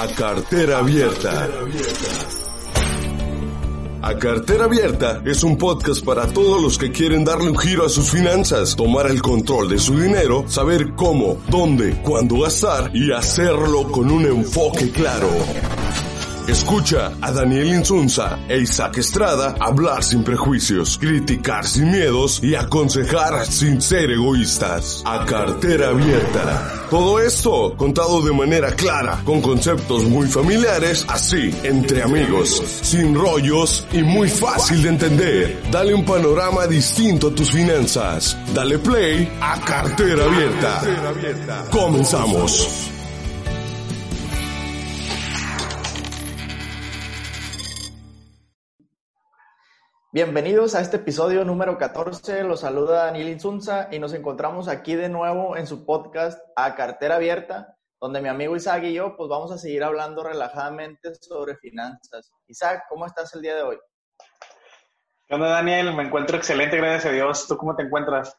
a cartera abierta. A Cartera Abierta es un podcast para todos los que quieren darle un giro a sus finanzas, tomar el control de su dinero, saber cómo, dónde, cuándo gastar y hacerlo con un enfoque claro. Escucha a Daniel Insunza e Isaac Estrada hablar sin prejuicios, criticar sin miedos y aconsejar sin ser egoístas. A cartera abierta. Todo esto contado de manera clara, con conceptos muy familiares, así, entre amigos, sin rollos y muy fácil de entender. Dale un panorama distinto a tus finanzas. Dale play a cartera abierta. Comenzamos. Bienvenidos a este episodio número 14. Los saluda Daniel Insunza y nos encontramos aquí de nuevo en su podcast A Cartera Abierta, donde mi amigo Isaac y yo pues vamos a seguir hablando relajadamente sobre finanzas. Isaac, ¿cómo estás el día de hoy? ¿Qué onda, Daniel? Me encuentro excelente, gracias a Dios. ¿Tú cómo te encuentras?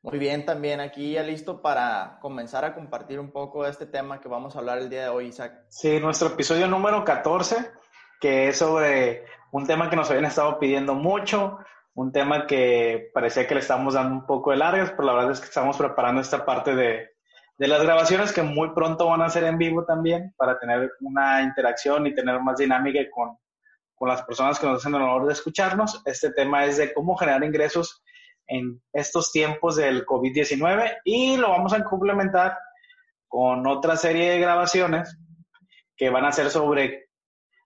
Muy bien, también aquí ya listo para comenzar a compartir un poco de este tema que vamos a hablar el día de hoy, Isaac. Sí, nuestro episodio número 14, que es sobre un tema que nos habían estado pidiendo mucho, un tema que parecía que le estamos dando un poco de largas, pero la verdad es que estamos preparando esta parte de, de las grabaciones que muy pronto van a ser en vivo también para tener una interacción y tener más dinámica con, con las personas que nos hacen el honor de escucharnos. Este tema es de cómo generar ingresos en estos tiempos del COVID-19 y lo vamos a complementar con otra serie de grabaciones que van a ser sobre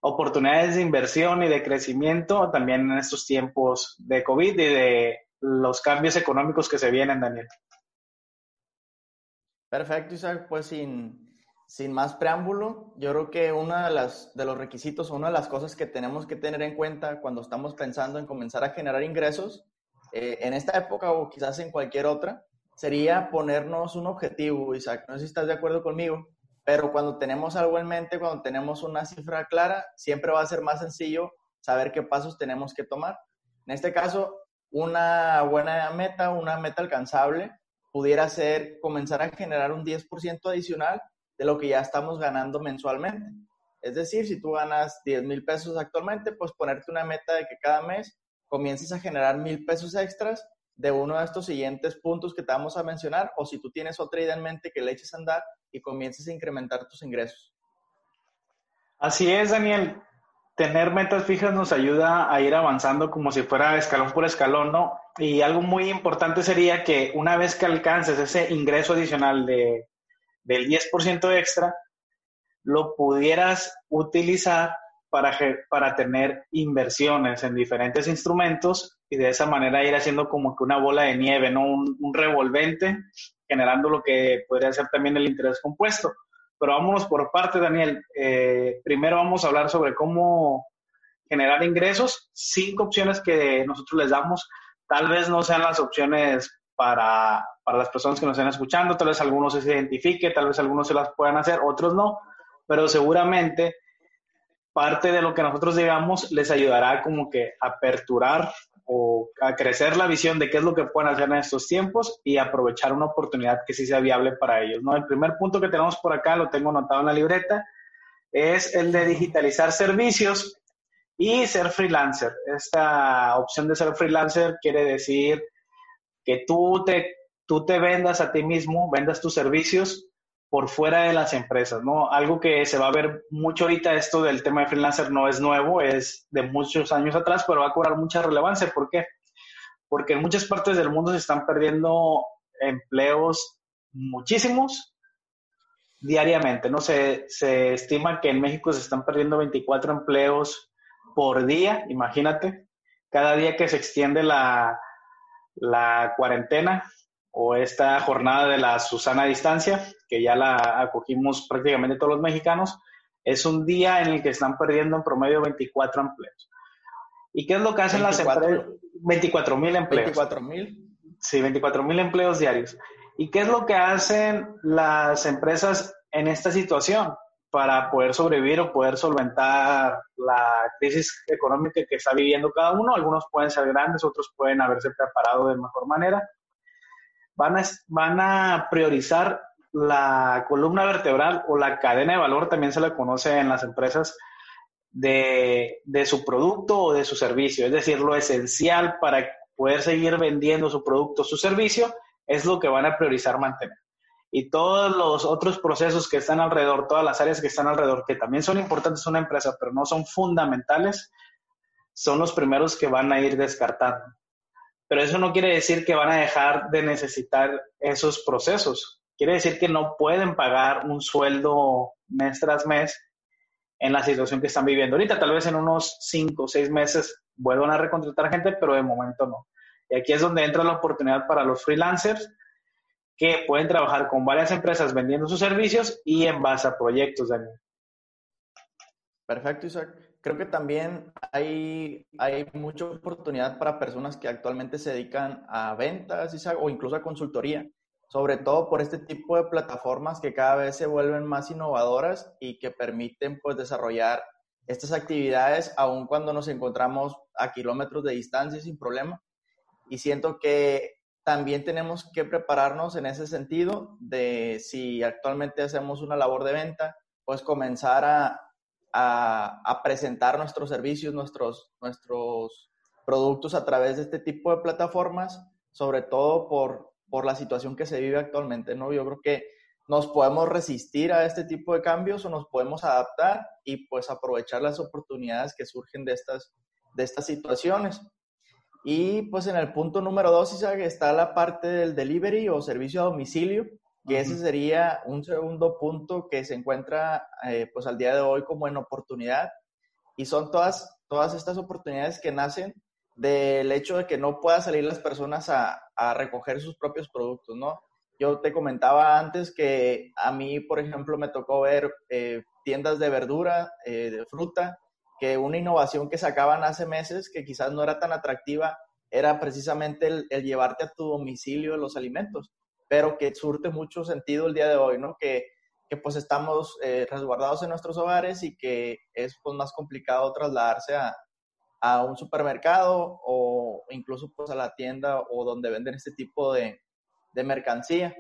oportunidades de inversión y de crecimiento también en estos tiempos de COVID y de los cambios económicos que se vienen, Daniel. Perfecto, Isaac. Pues sin, sin más preámbulo, yo creo que uno de, las, de los requisitos, una de las cosas que tenemos que tener en cuenta cuando estamos pensando en comenzar a generar ingresos, eh, en esta época o quizás en cualquier otra, sería ponernos un objetivo, Isaac. No sé si estás de acuerdo conmigo pero cuando tenemos algo en mente, cuando tenemos una cifra clara, siempre va a ser más sencillo saber qué pasos tenemos que tomar. En este caso, una buena meta, una meta alcanzable, pudiera ser comenzar a generar un 10% adicional de lo que ya estamos ganando mensualmente. Es decir, si tú ganas 10 mil pesos actualmente, pues ponerte una meta de que cada mes comiences a generar mil pesos extras de uno de estos siguientes puntos que te vamos a mencionar, o si tú tienes otra idea en mente que le eches a andar, y comiences a incrementar tus ingresos. Así es, Daniel. Tener metas fijas nos ayuda a ir avanzando como si fuera escalón por escalón, ¿no? Y algo muy importante sería que una vez que alcances ese ingreso adicional de, del 10% extra, lo pudieras utilizar para, para tener inversiones en diferentes instrumentos y de esa manera ir haciendo como que una bola de nieve, ¿no? Un, un revolvente generando lo que podría ser también el interés compuesto. Pero vámonos por parte, Daniel. Eh, primero vamos a hablar sobre cómo generar ingresos. Cinco opciones que nosotros les damos. Tal vez no sean las opciones para, para las personas que nos estén escuchando, tal vez algunos se identifique, tal vez algunos se las puedan hacer, otros no, pero seguramente parte de lo que nosotros digamos les ayudará como que a aperturar o a crecer la visión de qué es lo que pueden hacer en estos tiempos y aprovechar una oportunidad que sí sea viable para ellos. ¿no? El primer punto que tenemos por acá, lo tengo anotado en la libreta, es el de digitalizar servicios y ser freelancer. Esta opción de ser freelancer quiere decir que tú te, tú te vendas a ti mismo, vendas tus servicios por fuera de las empresas, ¿no? Algo que se va a ver mucho ahorita, esto del tema de freelancer no es nuevo, es de muchos años atrás, pero va a cobrar mucha relevancia. ¿Por qué? Porque en muchas partes del mundo se están perdiendo empleos muchísimos diariamente, ¿no? Se, se estima que en México se están perdiendo 24 empleos por día, imagínate, cada día que se extiende la, la cuarentena, o esta jornada de la Susana Distancia, que ya la acogimos prácticamente todos los mexicanos, es un día en el que están perdiendo en promedio 24 empleos. ¿Y qué es lo que hacen las empresas? 24 mil empleos. 24 mil. Sí, 24 mil empleos diarios. ¿Y qué es lo que hacen las empresas en esta situación para poder sobrevivir o poder solventar la crisis económica que está viviendo cada uno? Algunos pueden ser grandes, otros pueden haberse preparado de mejor manera van a, priorizar la columna vertebral o la cadena de valor, también se la conoce en las empresas, de, de su producto o de su servicio. Es decir, lo esencial para poder seguir vendiendo su producto o su servicio es lo que van a priorizar mantener. Y todos los otros procesos que están alrededor, todas las áreas que están alrededor, que también son importantes en una empresa, pero no son fundamentales, son los primeros que van a ir descartando. Pero eso no quiere decir que van a dejar de necesitar esos procesos. Quiere decir que no pueden pagar un sueldo mes tras mes en la situación que están viviendo ahorita. Tal vez en unos cinco o seis meses vuelvan a recontratar gente, pero de momento no. Y aquí es donde entra la oportunidad para los freelancers que pueden trabajar con varias empresas vendiendo sus servicios y en base a proyectos, Daniel. Perfecto, Isaac. Creo que también hay, hay mucha oportunidad para personas que actualmente se dedican a ventas, o incluso a consultoría, sobre todo por este tipo de plataformas que cada vez se vuelven más innovadoras y que permiten pues desarrollar estas actividades aun cuando nos encontramos a kilómetros de distancia sin problema. Y siento que también tenemos que prepararnos en ese sentido de si actualmente hacemos una labor de venta, pues comenzar a, a, presentar nuestros servicios, nuestros, nuestros productos a través de este tipo de plataformas, sobre todo por, por la situación que se vive actualmente, ¿no? Yo creo que nos podemos resistir a este tipo de cambios o nos podemos adaptar y pues aprovechar las oportunidades que surgen de estas, de estas situaciones. Y pues en el punto número dos, Isaac, está la parte del delivery o servicio a domicilio, que ese sería un segundo punto que se encuentra eh, pues al día de hoy como en oportunidad. Y son todas, todas estas oportunidades que nacen del hecho de que no puedan salir las personas a, a recoger sus propios productos, ¿no? Yo te comentaba antes que a mí, por ejemplo, me tocó ver eh, tiendas de verdura, eh, de fruta, que una innovación que sacaban hace meses, que quizás no era tan atractiva, era precisamente el, llevarte a tu domicilio los alimentos, pero que surte mucho sentido el día de hoy, ¿no? Que, que pues estamos eh, resguardados en nuestros hogares y que es pues, más complicado trasladarse a, a un supermercado o incluso pues a la tienda o donde venden este tipo de, de mercancía.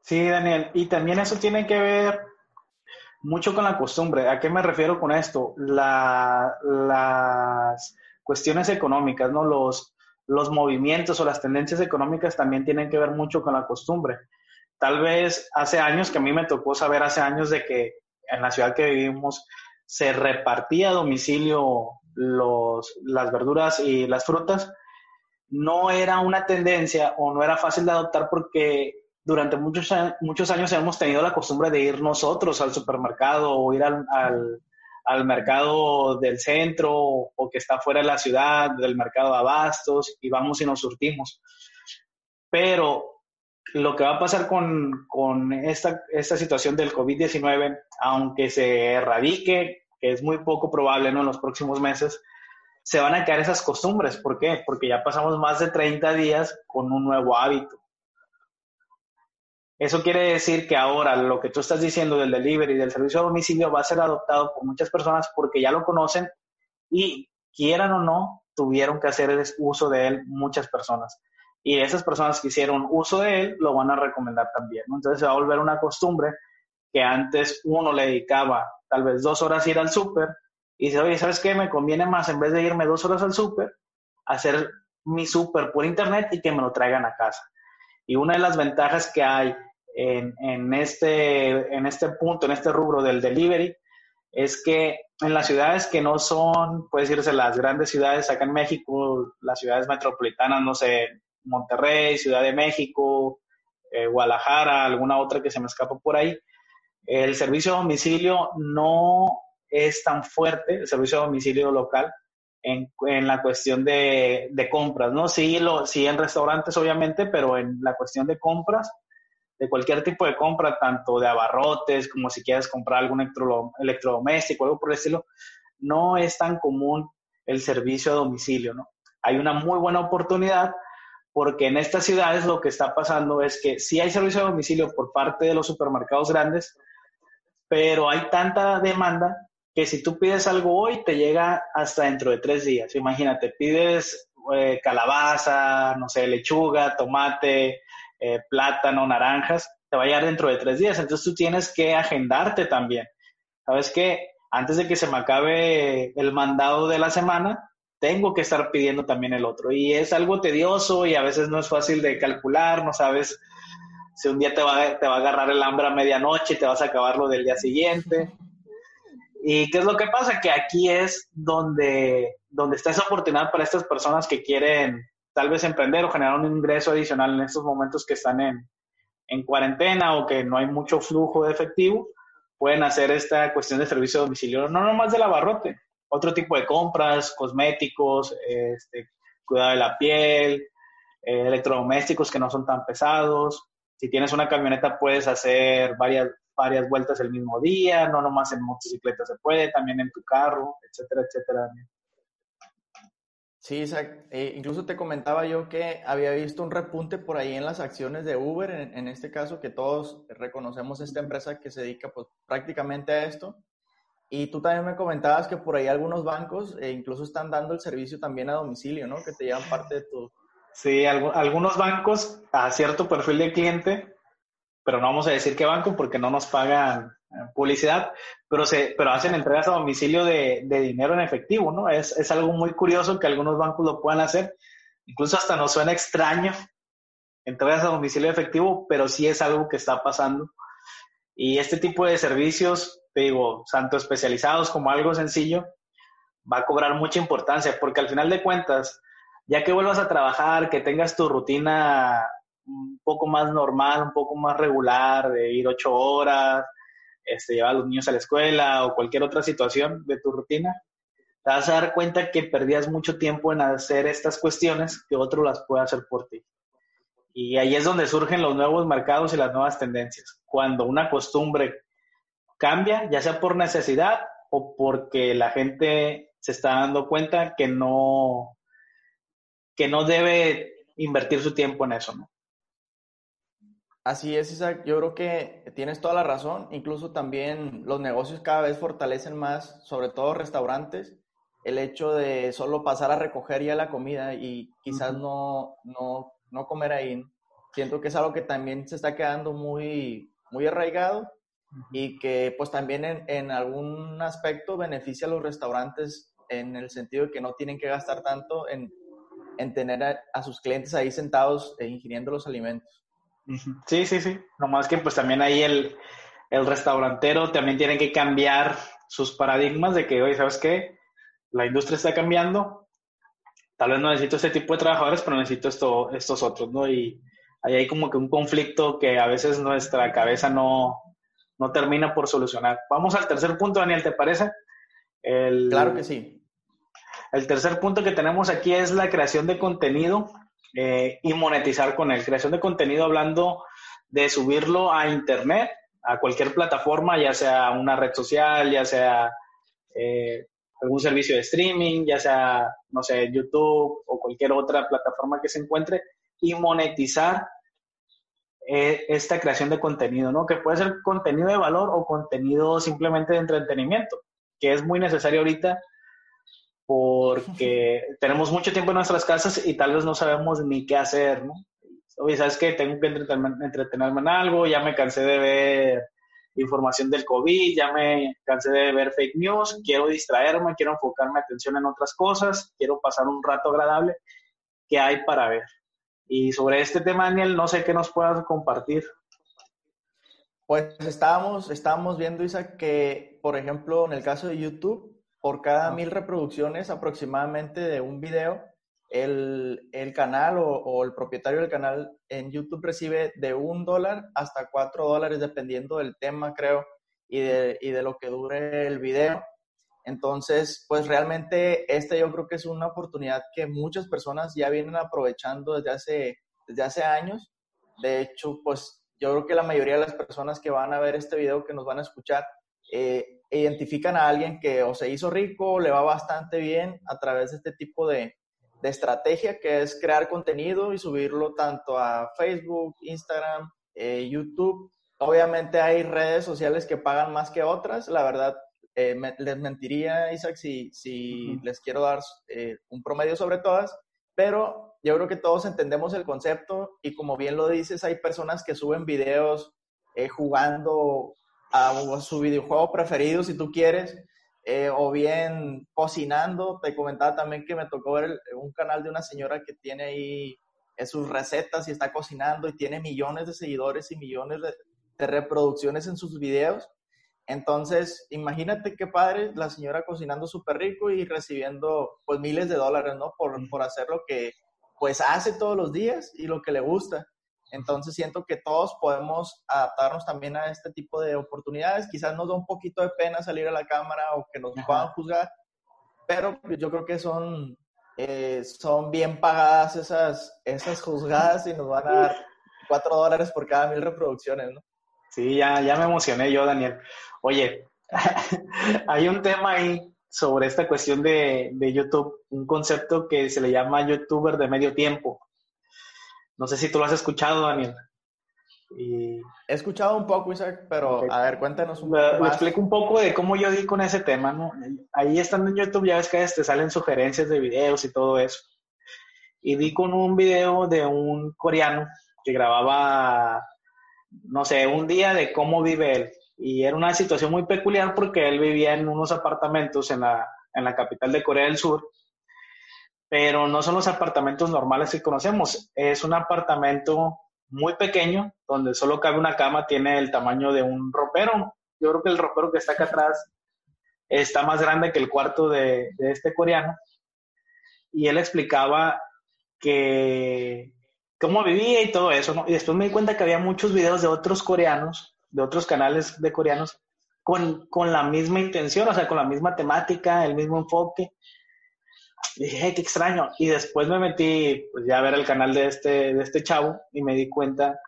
Sí, Daniel, y también eso tiene que ver mucho con la costumbre. ¿A qué me refiero con esto? las cuestiones económicas, ¿no? Los, los movimientos o las tendencias económicas también tienen que ver mucho con la costumbre. Tal vez hace años, que a mí me tocó saber hace años de que en la ciudad que vivimos se repartía a domicilio los, las verduras y las frutas, no era una tendencia o no era fácil de adoptar porque durante muchos, muchos años hemos tenido la costumbre de ir nosotros al supermercado o ir al, al, mercado del centro o que está fuera de la ciudad, del mercado de abastos, y vamos y nos surtimos. Pero lo que va a pasar con, con esta, esta situación del COVID-19, aunque se erradique, que es muy poco probable ¿no? en los próximos meses, se van a caer esas costumbres. ¿Por qué? Porque ya pasamos más de 30 días con un nuevo hábito. Eso quiere decir que ahora lo que tú estás diciendo del delivery, del servicio a domicilio, va a ser adoptado por muchas personas porque ya lo conocen y quieran o no, tuvieron que hacer uso de él muchas personas. Y esas personas que hicieron uso de él lo van a recomendar también. Entonces se va a volver una costumbre que antes uno le dedicaba tal vez dos horas ir al súper y dice, oye, ¿sabes qué? Me conviene más en vez de irme dos horas al súper, hacer mi súper por internet y que me lo traigan a casa. Y una de las ventajas que hay en, en, este, en este punto, en este rubro del delivery, es que en las ciudades que no son, puede decirse, las grandes ciudades acá en México, las ciudades metropolitanas, no sé, Monterrey, Ciudad de México, eh, Guadalajara, alguna otra que se me escapa por ahí, el servicio a domicilio no es tan fuerte el servicio a domicilio local en, en la cuestión de, de, compras, ¿no? Sí, lo, sí en restaurantes, obviamente, pero en la cuestión de compras, de cualquier tipo de compra, tanto de abarrotes como si quieres comprar algún electrodoméstico, algo por el estilo, no es tan común el servicio a domicilio, ¿no? Hay una muy buena oportunidad porque en estas ciudades lo que está pasando es que sí hay servicio a domicilio por parte de los supermercados grandes, pero hay tanta demanda que si tú pides algo hoy, te llega hasta dentro de tres días. Imagínate, pides eh, calabaza, no sé, lechuga, tomate, eh, plátano, naranjas, te va a llegar dentro de tres días. Entonces tú tienes que agendarte también. ¿Sabes qué? Antes de que se me acabe el mandado de la semana, tengo que estar pidiendo también el otro. Y es algo tedioso y a veces no es fácil de calcular, no sabes si un día te va, te va a agarrar el hambre a medianoche y te vas a acabar lo del día siguiente. ¿Y qué es lo que pasa? Que aquí es donde, donde está esa oportunidad para estas personas que quieren tal vez emprender o generar un ingreso adicional en estos momentos que están en, en cuarentena o que no hay mucho flujo de efectivo, pueden hacer esta cuestión de servicio domicilio, no nomás de abarrote, otro tipo de compras, cosméticos, este, cuidado de la piel, eh, electrodomésticos que no son tan pesados. Si tienes una camioneta puedes hacer varias, varias vueltas el mismo día, no nomás en motocicleta se puede, también en tu carro, etcétera, etcétera. Sí, Isaac. Eh, incluso te comentaba yo que había visto un repunte por ahí en las acciones de Uber, en, este caso, que todos reconocemos esta empresa que se dedica pues, prácticamente a esto. Y tú también me comentabas que por ahí algunos bancos eh, incluso están dando el servicio también a domicilio, ¿no? Que te llevan parte de tu... Sí, algunos bancos a cierto perfil de cliente, pero no vamos a decir qué banco porque no nos pagan publicidad, pero, se, pero hacen entregas a domicilio de, dinero en efectivo, ¿no? Es, es, algo muy curioso que algunos bancos lo puedan hacer. Incluso hasta nos suena extraño entregas a domicilio efectivo, pero sí es algo que está pasando. Y este tipo de servicios, te digo, tanto especializados como algo sencillo, va a cobrar mucha importancia, porque al final de cuentas, ya que vuelvas a trabajar, que tengas tu rutina un poco más normal, un poco más regular, de ir ocho horas, este, llevar a los niños a la escuela o cualquier otra situación de tu rutina, te vas a dar cuenta que perdías mucho tiempo en hacer estas cuestiones que otro las puede hacer por ti. Y ahí es donde surgen los nuevos mercados y las nuevas tendencias. Cuando una costumbre cambia, ya sea por necesidad o porque la gente se está dando cuenta que no, que no debe invertir su tiempo en eso, ¿no? Así es, Isaac. Yo creo que tienes toda la razón. Incluso también los negocios cada vez fortalecen más, sobre todo restaurantes, el hecho de solo pasar a recoger ya la comida y quizás no, no, no comer ahí. Siento que es algo que también se está quedando muy, muy arraigado y que pues también en, en, algún aspecto beneficia a los restaurantes en el sentido de que no tienen que gastar tanto en, en tener a, a sus clientes ahí sentados e ingiriendo los alimentos. Sí, sí, sí. Nomás que pues también ahí el, el restaurantero también tiene que cambiar sus paradigmas de que, oye, ¿sabes qué? La industria está cambiando. Tal vez no necesito este tipo de trabajadores, pero necesito esto, estos otros, ¿no? Y ahí hay como que un conflicto que a veces nuestra cabeza no, no termina por solucionar. Vamos al tercer punto, Daniel, ¿te parece? El, claro que sí. El tercer punto que tenemos aquí es la creación de contenido eh, y monetizar con él. Creación de contenido hablando de subirlo a internet, a cualquier plataforma, ya sea una red social, ya sea eh, algún servicio de streaming, ya sea, no sé, YouTube o cualquier otra plataforma que se encuentre, y monetizar eh, esta creación de contenido, ¿no? Que puede ser contenido de valor o contenido simplemente de entretenimiento, que es muy necesario ahorita porque tenemos mucho tiempo en nuestras casas y tal vez no sabemos ni qué hacer, ¿no? Oye, ¿sabes qué? Tengo que entretenerme, en algo, ya me cansé de ver información del COVID, ya me cansé de ver fake news, quiero distraerme, quiero enfocarme atención en otras cosas, quiero pasar un rato agradable. ¿Qué hay para ver? Y sobre este tema, Daniel, no sé qué nos puedas compartir. Pues estábamos, estábamos viendo, Isa, que, por ejemplo, en el caso de YouTube, por cada mil reproducciones aproximadamente de un video, el, el canal o, el propietario del canal en YouTube recibe de un dólar hasta cuatro dólares, dependiendo del tema, creo, y de, y de lo que dure el video. Entonces, pues realmente este yo creo que es una oportunidad que muchas personas ya vienen aprovechando desde hace, desde hace años. De hecho, pues yo creo que la mayoría de las personas que van a ver este video, que nos van a escuchar, eh, identifican a alguien que o se hizo rico, le va bastante bien a través de este tipo de, de estrategia que es crear contenido y subirlo tanto a Facebook, Instagram, eh, YouTube. Obviamente hay redes sociales que pagan más que otras. La verdad, eh, les mentiría, Isaac, si, si les quiero dar eh, un promedio sobre todas, pero yo creo que todos entendemos el concepto y como bien lo dices, hay personas que suben videos jugando a, su videojuego preferido, si tú quieres, eh, o bien cocinando. Te comentaba también que me tocó ver un canal de una señora que tiene ahí sus recetas y está cocinando y tiene millones de seguidores y millones de, de reproducciones en sus videos. Entonces, imagínate qué padre la señora cocinando súper rico y recibiendo pues miles de dólares, ¿no? Por, por hacer lo que pues hace todos los días y lo que le gusta. Entonces siento que todos podemos adaptarnos también a este tipo de oportunidades. Quizás nos da un poquito de pena salir a la cámara o que nos puedan juzgar, pero yo creo que son, eh, son bien pagadas esas, esas juzgadas y nos van a dar cuatro dólares por cada mil reproducciones, ¿no? Sí, ya, ya me emocioné yo, Daniel. Oye, hay un tema ahí sobre esta cuestión de, de YouTube, un concepto que se le llama youtuber de medio tiempo. No sé si tú lo has escuchado, Daniel. Y... He escuchado un poco, Isaac, pero a ver, cuéntanos un poco. Me, explico un poco de cómo yo di con ese tema, ¿no? Ahí estando en YouTube, ya ves que te salen sugerencias de videos y todo eso. Y di con un video de un coreano que grababa, no sé, un día de cómo vive él. Y era una situación muy peculiar porque él vivía en unos apartamentos en la, en la capital de Corea del Sur pero no son los apartamentos normales que conocemos. Es un apartamento muy pequeño, donde solo cabe una cama, tiene el tamaño de un ropero. Yo creo que el ropero que está acá atrás está más grande que el cuarto de, este coreano. Y él explicaba que cómo vivía y todo eso, ¿no? Y después me di cuenta que había muchos videos de otros coreanos, de otros canales de coreanos, con, con la misma intención, o sea, con la misma temática, el mismo enfoque dije, qué extraño. Y después me metí pues, ya a ver el canal de este, de este chavo y me di cuenta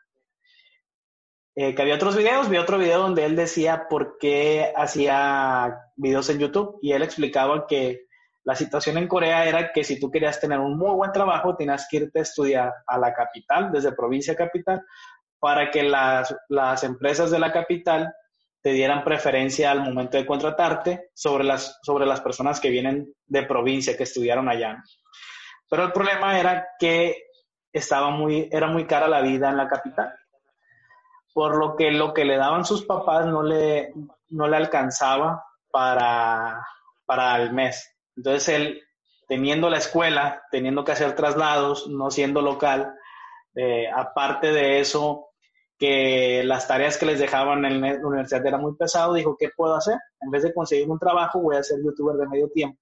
eh, que había otros videos. Vi otro video donde él decía por qué hacía videos en YouTube y él explicaba que la situación en Corea era que si tú querías tener un muy buen trabajo, tenías que irte a estudiar a la capital, desde provincia capital, para que las, las empresas de la capital te dieran preferencia al momento de contratarte sobre las, sobre las personas que vienen de provincia, que estudiaron allá. Pero el problema era que estaba muy, era muy cara la vida en la capital, por lo que lo que le daban sus papás no le, no le alcanzaba para, para el mes. Entonces él, teniendo la escuela, teniendo que hacer traslados, no siendo local, eh, aparte de eso, que las tareas que les dejaban en la universidad era muy pesado, dijo, ¿qué puedo hacer? En vez de conseguir un trabajo, voy a ser youtuber de medio tiempo.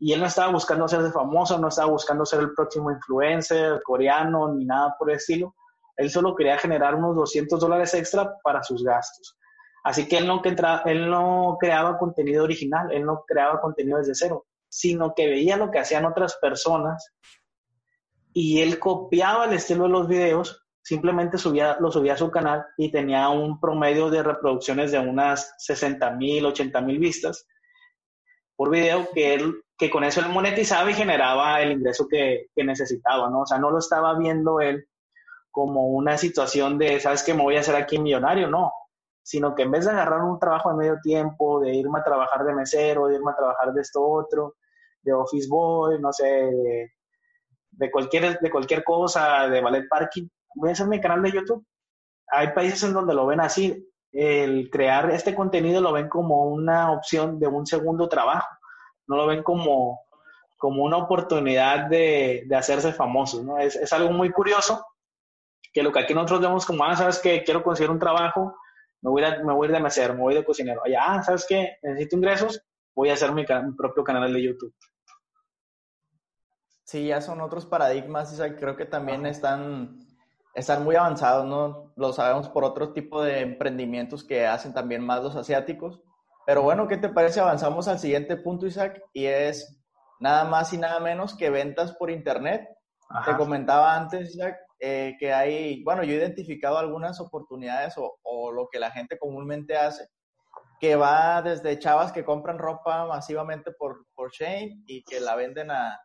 Y él no estaba buscando hacerse famoso, no estaba buscando ser el próximo influencer coreano, ni nada por el estilo. Él solo quería generar unos 200 dólares extra para sus gastos. Así que él no, él no creaba contenido original, él no creaba contenido desde cero, sino que veía lo que hacían otras personas y él copiaba el estilo de los videos simplemente subía, lo subía a su canal y tenía un promedio de reproducciones de unas 60 mil, 80 mil vistas por video que él, que con eso él monetizaba y generaba el ingreso que, que, necesitaba, ¿no? O sea, no lo estaba viendo él como una situación de, ¿sabes qué? Me voy a hacer aquí millonario, no, sino que en vez de agarrar un trabajo de medio tiempo, de irme a trabajar de mesero, de irme a trabajar de esto otro, de office boy, no sé, de, de cualquier, de cualquier cosa, de ballet parking, voy a hacer mi canal de YouTube. Hay países en donde lo ven así. El crear este contenido lo ven como una opción de un segundo trabajo. No lo ven como, como una oportunidad de, de hacerse famosos. ¿no? Es, es, algo muy curioso que lo que aquí nosotros vemos como, ah, ¿sabes que Quiero conseguir un trabajo, me voy, a, me voy a ir de mesero, me voy de cocinero. Allá, ah, ¿sabes qué? Necesito ingresos, voy a hacer mi, mi propio canal de YouTube. Sí, ya son otros paradigmas, y creo que también están están muy avanzados, ¿no? Lo sabemos por otro tipo de emprendimientos que hacen también más los asiáticos. Pero bueno, ¿qué te parece? Avanzamos al siguiente punto, Isaac, y es nada más y nada menos que ventas por Internet. Te comentaba antes, Isaac, eh, que hay, bueno, yo he identificado algunas oportunidades o, o, lo que la gente comúnmente hace, que va desde chavas que compran ropa masivamente por, por Shane y que la venden a,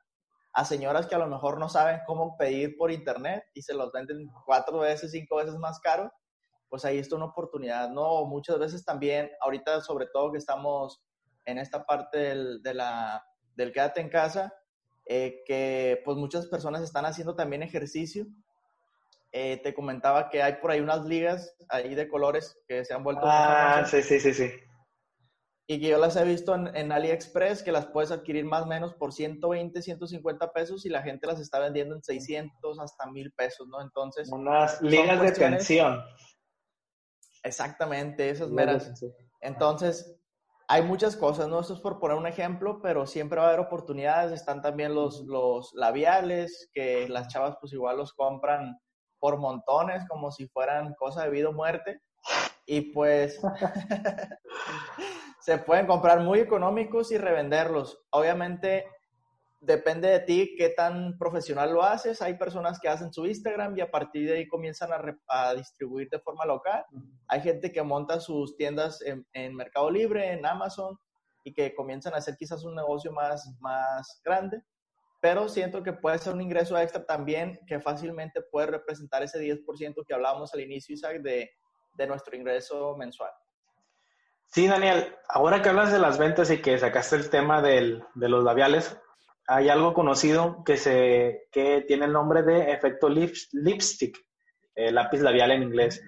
a señoras que a lo mejor no saben cómo pedir por internet y se los venden cuatro veces, cinco veces más caro, pues ahí está una oportunidad, ¿no? Muchas veces también, ahorita sobre todo que estamos en esta parte del, de la, del quédate en casa, eh, que pues muchas personas están haciendo también ejercicio eh, te comentaba que hay por ahí unas ligas ahí de colores que se han vuelto... Ah, sí, sí, sí, sí. Y que yo las he visto en, en, AliExpress, que las puedes adquirir más o menos por 120, 150 pesos y la gente las está vendiendo en 600 hasta 1000 pesos, ¿no? Entonces... Unas ligas de tensión. Exactamente, esas meras. Entonces, hay muchas cosas, ¿no? Esto es por poner un ejemplo, pero siempre va a haber oportunidades. Están también los, los labiales, que las chavas pues igual los compran por montones, como si fueran cosa de vida o muerte. Y pues se pueden comprar muy económicos y revenderlos. Obviamente depende de ti qué tan profesional lo haces. Hay personas que hacen su Instagram y a partir de ahí comienzan a, distribuir de forma local. Hay gente que monta sus tiendas en, Mercado Libre, en Amazon y que comienzan a hacer quizás un negocio más, más grande. Pero siento que puede ser un ingreso extra también que fácilmente puede representar ese 10% que hablábamos al inicio, Isaac, de, de nuestro ingreso mensual. Sí, Daniel, ahora que hablas de las ventas y que sacaste el tema del, de los labiales, hay algo conocido que, se, que tiene el nombre de efecto lipstick, eh, lápiz labial en inglés,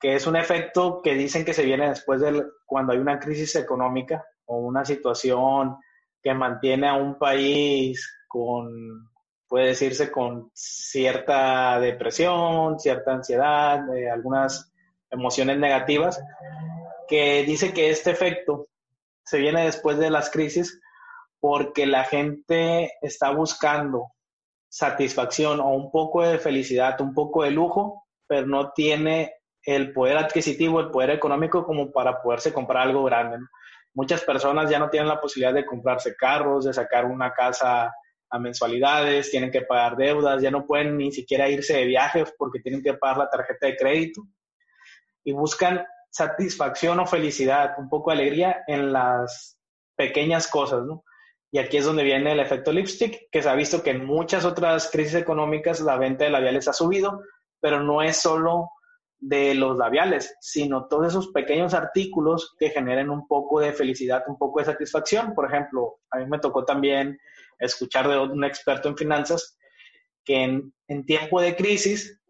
que es un efecto que dicen que se viene después de cuando hay una crisis económica o una situación que mantiene a un país con, puede decirse, con cierta depresión, cierta ansiedad, eh, algunas emociones negativas, que dice que este efecto se viene después de las crisis porque la gente está buscando satisfacción o un poco de felicidad, un poco de lujo, pero no tiene el poder adquisitivo, el poder económico como para poderse comprar algo grande. Muchas personas ya no tienen la posibilidad de comprarse carros, de sacar una casa a mensualidades, tienen que pagar deudas, ya no pueden ni siquiera irse de viajes porque tienen que pagar la tarjeta de crédito y buscan satisfacción o felicidad, un poco de alegría en las pequeñas cosas, ¿no? Y aquí es donde viene el efecto lipstick, que se ha visto que en muchas otras crisis económicas la venta de labiales ha subido, pero no es solo de los labiales, sino todos esos pequeños artículos que generen un poco de felicidad, un poco de satisfacción. Por ejemplo, a mí me tocó también escuchar de un experto en finanzas que en, en tiempo de crisis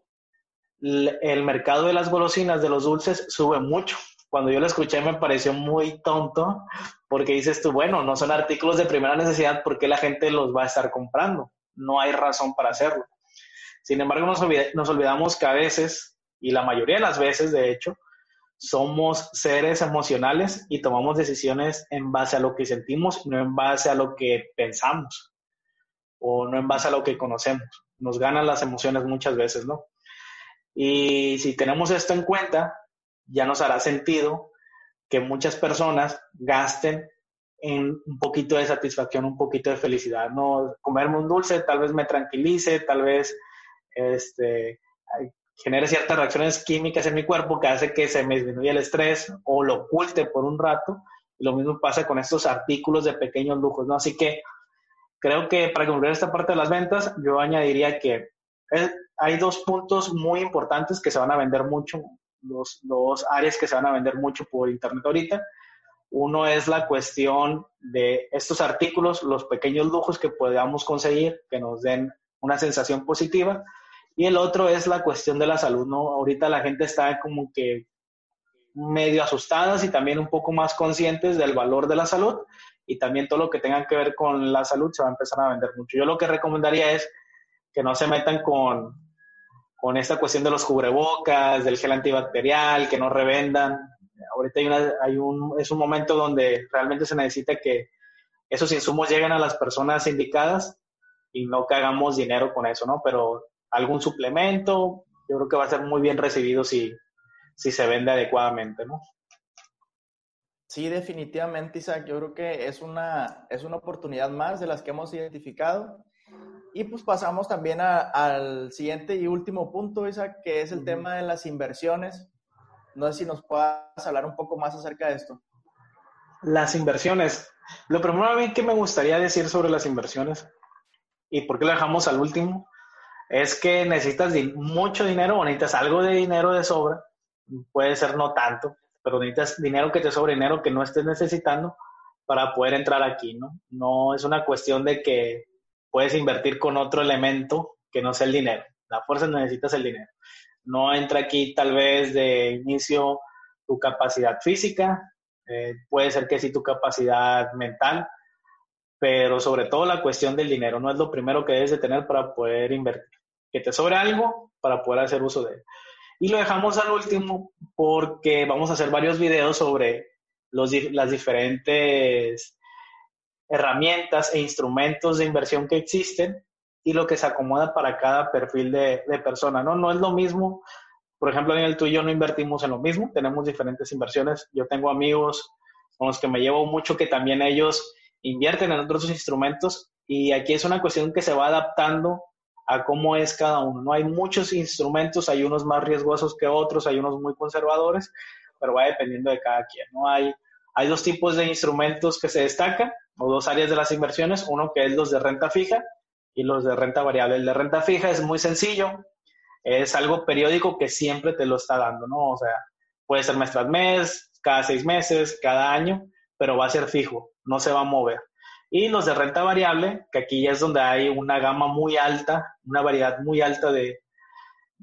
el mercado de las golosinas, de los dulces, sube mucho cuando yo lo escuché me pareció muy tonto, porque dices tú, bueno, no son artículos de primera necesidad, ¿por qué la gente los va a estar comprando? No hay razón para hacerlo. Sin embargo, nos, nos olvidamos que a veces, y la mayoría de las veces, de hecho, somos seres emocionales y tomamos decisiones en base a lo que sentimos, no en base a lo que pensamos o no en base a lo que conocemos. Nos ganan las emociones muchas veces, ¿no? Y si tenemos esto en cuenta, ya nos hará sentido que muchas personas gasten en un poquito de satisfacción, un poquito de felicidad, ¿no? Comerme un dulce tal vez me tranquilice, tal vez este, genere ciertas reacciones químicas en mi cuerpo que hace que se me disminuya el estrés o lo oculte por un rato. lo mismo pasa con estos artículos de pequeños lujos, ¿no? Así que creo que para concluir esta parte de las ventas, yo añadiría que hay dos puntos muy importantes que se van a vender mucho los dos áreas que se van a vender mucho por Internet ahorita. Uno es la cuestión de estos artículos, los pequeños lujos que podamos conseguir, que nos den una sensación positiva. Y el otro es la cuestión de la salud, ¿no? Ahorita la gente está como que medio asustadas y también un poco más conscientes del valor de la salud y también todo lo que tenga que ver con la salud se va a empezar a vender mucho. Yo lo que recomendaría es que no se metan con con esta cuestión de los cubrebocas, del gel antibacterial, que no revendan. Ahorita hay, una, hay un, es un momento donde realmente se necesita que esos insumos lleguen a las personas indicadas y no que hagamos dinero con eso, ¿no? Pero algún suplemento, yo creo que va a ser muy bien recibido si, si se vende adecuadamente, ¿no? Sí, definitivamente, Isaac. Yo creo que es una, es una oportunidad más de las que hemos identificado y pues pasamos también al siguiente y último punto, Isaac, que es el tema de las inversiones. No sé si nos puedas hablar un poco más acerca de esto. Las inversiones. Lo primero a mí que me gustaría decir sobre las inversiones y por qué lo dejamos al último es que necesitas mucho dinero o necesitas algo de dinero de sobra. Puede ser no tanto, pero necesitas dinero que te sobre, dinero que no estés necesitando para poder entrar aquí, ¿no? No es una cuestión de que puedes invertir con otro elemento que no sea el dinero. La fuerza necesitas el dinero. No entra aquí tal vez de inicio tu capacidad física, eh, puede ser que sí tu capacidad mental, pero sobre todo la cuestión del dinero no es lo primero que debes de tener para poder invertir. Que te sobre algo para poder hacer uso de él. Y lo dejamos al último porque vamos a hacer varios videos sobre los, las diferentes herramientas e instrumentos de inversión que existen y lo que se acomoda para cada perfil de, persona, ¿no? No es lo mismo, por ejemplo, en el tuyo no invertimos en lo mismo, tenemos diferentes inversiones. Yo tengo amigos con los que me llevo mucho que también ellos invierten en otros instrumentos y aquí es una cuestión que se va adaptando a cómo es cada uno. No hay muchos instrumentos, hay unos más riesgosos que otros, hay unos muy conservadores, pero va dependiendo de cada quien. No hay hay dos tipos de instrumentos que se destacan o dos áreas de las inversiones, uno que es los de renta fija y los de renta variable. El de renta fija es muy sencillo, es algo periódico que siempre te lo está dando, ¿no? O sea, puede ser mes tras mes, cada seis meses, cada año, pero va a ser fijo, no se va a mover. Y los de renta variable, que aquí es donde hay una gama muy alta, una variedad muy alta de,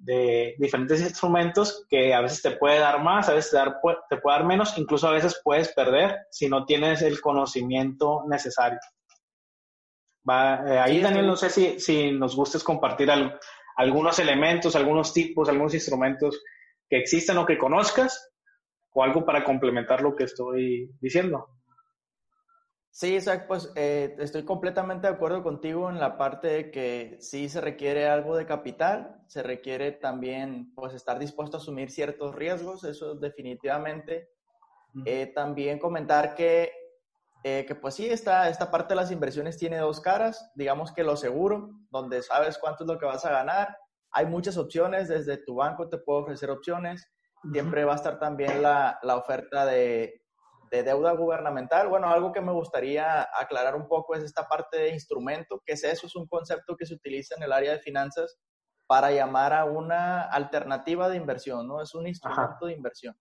de diferentes instrumentos que a veces te puede dar más, a veces te, te puede dar menos, incluso a veces puedes perder si no tienes el conocimiento necesario. Eh, ahí, Daniel, no sé si, si nos gustes compartir algunos elementos, algunos tipos, algunos instrumentos que existen o que conozcas, o algo para complementar lo que estoy diciendo. Sí, Isaac, pues eh, estoy completamente de acuerdo contigo en la parte de que sí se requiere algo de capital, se requiere también pues estar dispuesto a asumir ciertos riesgos, eso definitivamente. Eh, también comentar que, eh, que pues sí, esta, esta parte de las inversiones tiene dos caras, digamos que lo seguro, donde sabes cuánto es lo que vas a ganar, hay muchas opciones, desde tu banco te puede ofrecer opciones, siempre va a estar también la, la oferta de, de deuda gubernamental. Bueno, algo que me gustaría aclarar un poco es esta parte de instrumento, que es eso, es un concepto que se utiliza en el área de finanzas para llamar a una alternativa de inversión, ¿no? Es un instrumento de inversión.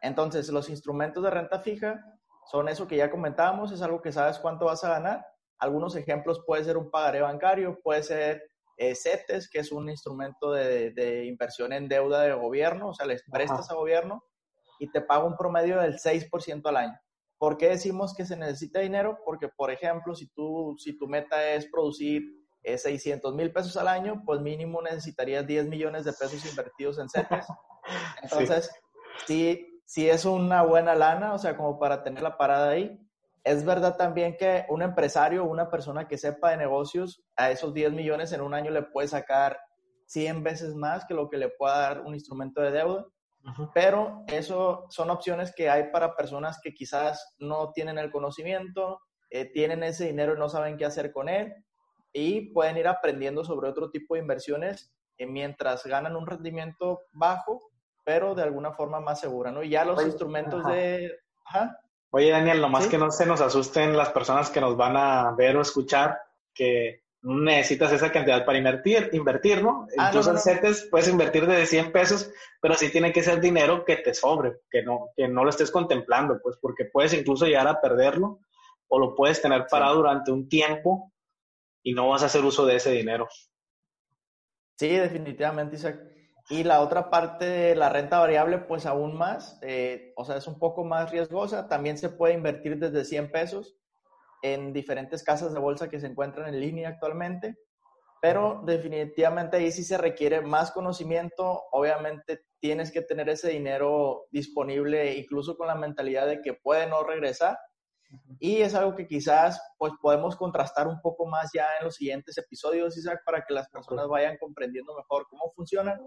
Entonces, los instrumentos de renta fija son eso que ya comentábamos, es algo que sabes cuánto vas a ganar. Algunos ejemplos puede ser un pagaré bancario, puede ser eh, CETES, que es un instrumento de, de, inversión en deuda de gobierno, o sea, les prestas a gobierno y te paga un promedio del 6% al año. ¿Por qué decimos que se necesita dinero? Porque, por ejemplo, si, tú, si tu meta es producir 600 mil pesos al año, pues mínimo necesitarías 10 millones de pesos invertidos en CETES. Entonces, sí. sí, es una buena lana, o sea, como para tener la parada ahí. Es verdad también que un empresario, una persona que sepa de negocios, a esos 10 millones en un año le puede sacar 100 veces más que lo que le pueda dar un instrumento de deuda. Pero eso son opciones que hay para personas que quizás no tienen el conocimiento, eh, tienen ese dinero y no saben qué hacer con él y pueden ir aprendiendo sobre otro tipo de inversiones eh, mientras ganan un rendimiento bajo, pero de alguna forma más segura, ¿no? Y ya los instrumentos de... Oye, Daniel, nomás que no se nos asusten las personas que nos van a ver o escuchar, que necesitas esa cantidad para invertir, invertir ¿no? Ah, Incluso en CETES puedes invertir de 100 pesos, pero sí tiene que ser dinero que te sobre, que no, que no lo estés contemplando, pues porque puedes incluso llegar a perderlo o lo puedes tener parado durante un tiempo y no vas a hacer uso de ese dinero. Sí, definitivamente, Isaac. Y la otra parte de la renta variable, pues aún más, eh, o sea, es un poco más riesgosa. También se puede invertir desde 100 pesos en diferentes casas de bolsa que se encuentran en línea actualmente, pero definitivamente ahí sí se requiere más conocimiento, obviamente tienes que tener ese dinero disponible incluso con la mentalidad de que puede no regresar y es algo que quizás pues podemos contrastar un poco más ya en los siguientes episodios, Isaac, para que las personas vayan comprendiendo mejor cómo funcionan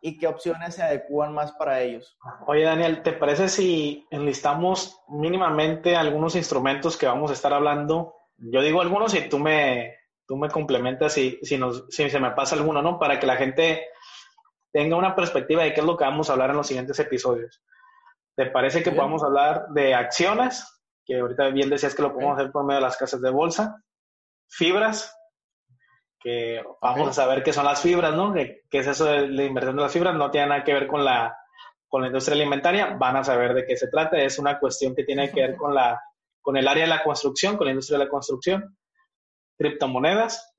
y qué opciones se adecúan más para ellos. Oye, Daniel, ¿te parece si enlistamos mínimamente algunos instrumentos que vamos a estar hablando? Yo digo algunos y tú me, tú me complementas si, si, nos, si se me pasa alguno, ¿no? Para que la gente tenga una perspectiva de qué es lo que vamos a hablar en los siguientes episodios. ¿Te parece que podamos hablar de acciones, que ahorita bien decías que lo podemos hacer por medio de las casas de bolsa. Fibras, que vamos a saber qué son las fibras, ¿no? ¿Qué, es eso de la inversión de las fibras? No tiene nada que ver con la, con la industria alimentaria, van a saber de qué se trata. Es una cuestión que tiene que ver con, la, con el área de la construcción, con la industria de la construcción. Criptomonedas.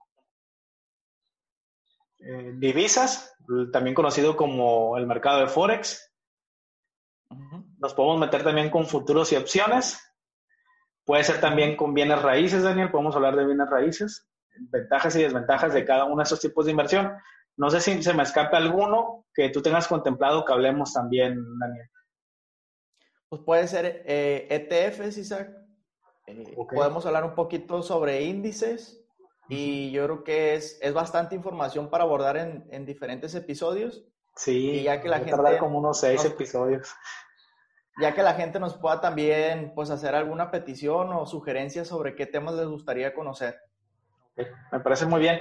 eh, divisas, también conocido como el mercado de Forex. Nos podemos meter también con futuros y opciones. Puede ser también con bienes raíces, Daniel. Podemos hablar de bienes raíces, ventajas y desventajas de cada uno de esos tipos de inversión. No sé si se me escape alguno que tú tengas contemplado que hablemos también, Daniel. Pues puede ser eh, ETFs, Isaac. Eh, podemos hablar un poquito sobre índices y yo creo que es, es bastante información para abordar en, en diferentes episodios. Sí, ya que la gente... como unos seis episodios. Ya que la gente nos pueda también pues hacer alguna petición o sugerencias sobre qué temas les gustaría conocer. me parece muy bien.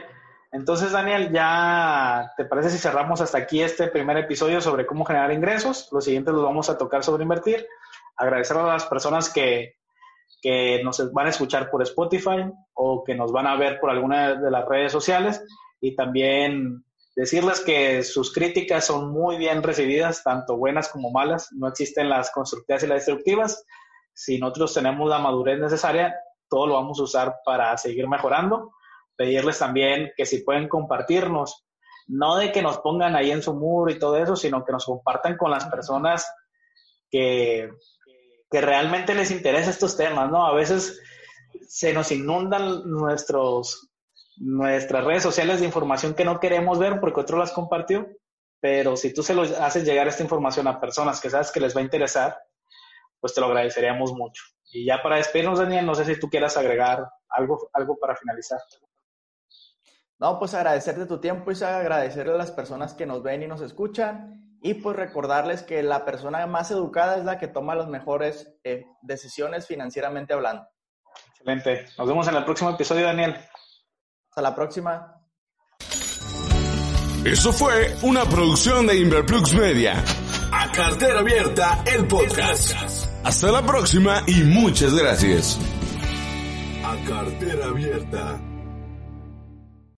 Entonces, Daniel, ya te parece si cerramos hasta aquí este primer episodio sobre cómo generar ingresos. Los siguientes los vamos a tocar sobre invertir. Agradecer a las personas que, que nos van a escuchar por Spotify o que nos van a ver por alguna de las redes sociales y también decirles que sus críticas son muy bien recibidas, tanto buenas como malas. No existen las constructivas y las destructivas. Si nosotros tenemos la madurez necesaria, todo lo vamos a usar para seguir mejorando pedirles también que si pueden compartirnos, no de que nos pongan ahí en su muro y todo eso, sino que nos compartan con las personas que, que realmente les interesa estos temas, ¿no? A veces se nos inundan nuestros, nuestras redes sociales de información que no queremos ver porque otro las compartió, pero si tú se lo haces llegar esta información a personas que sabes que les va a interesar, pues te lo agradeceríamos mucho. Y ya para despedirnos, Daniel, no sé si tú quieras agregar algo, algo para finalizar. No, pues agradecerte tu tiempo y agradecerle a las personas que nos ven y nos escuchan y pues recordarles que la persona más educada es la que toma las mejores eh, decisiones financieramente hablando. Excelente. Nos vemos en el próximo episodio, Daniel. Hasta la próxima. Eso fue una producción de Inverplux Media. A cartera abierta, el podcast. Hasta la próxima y muchas gracias. A cartera abierta.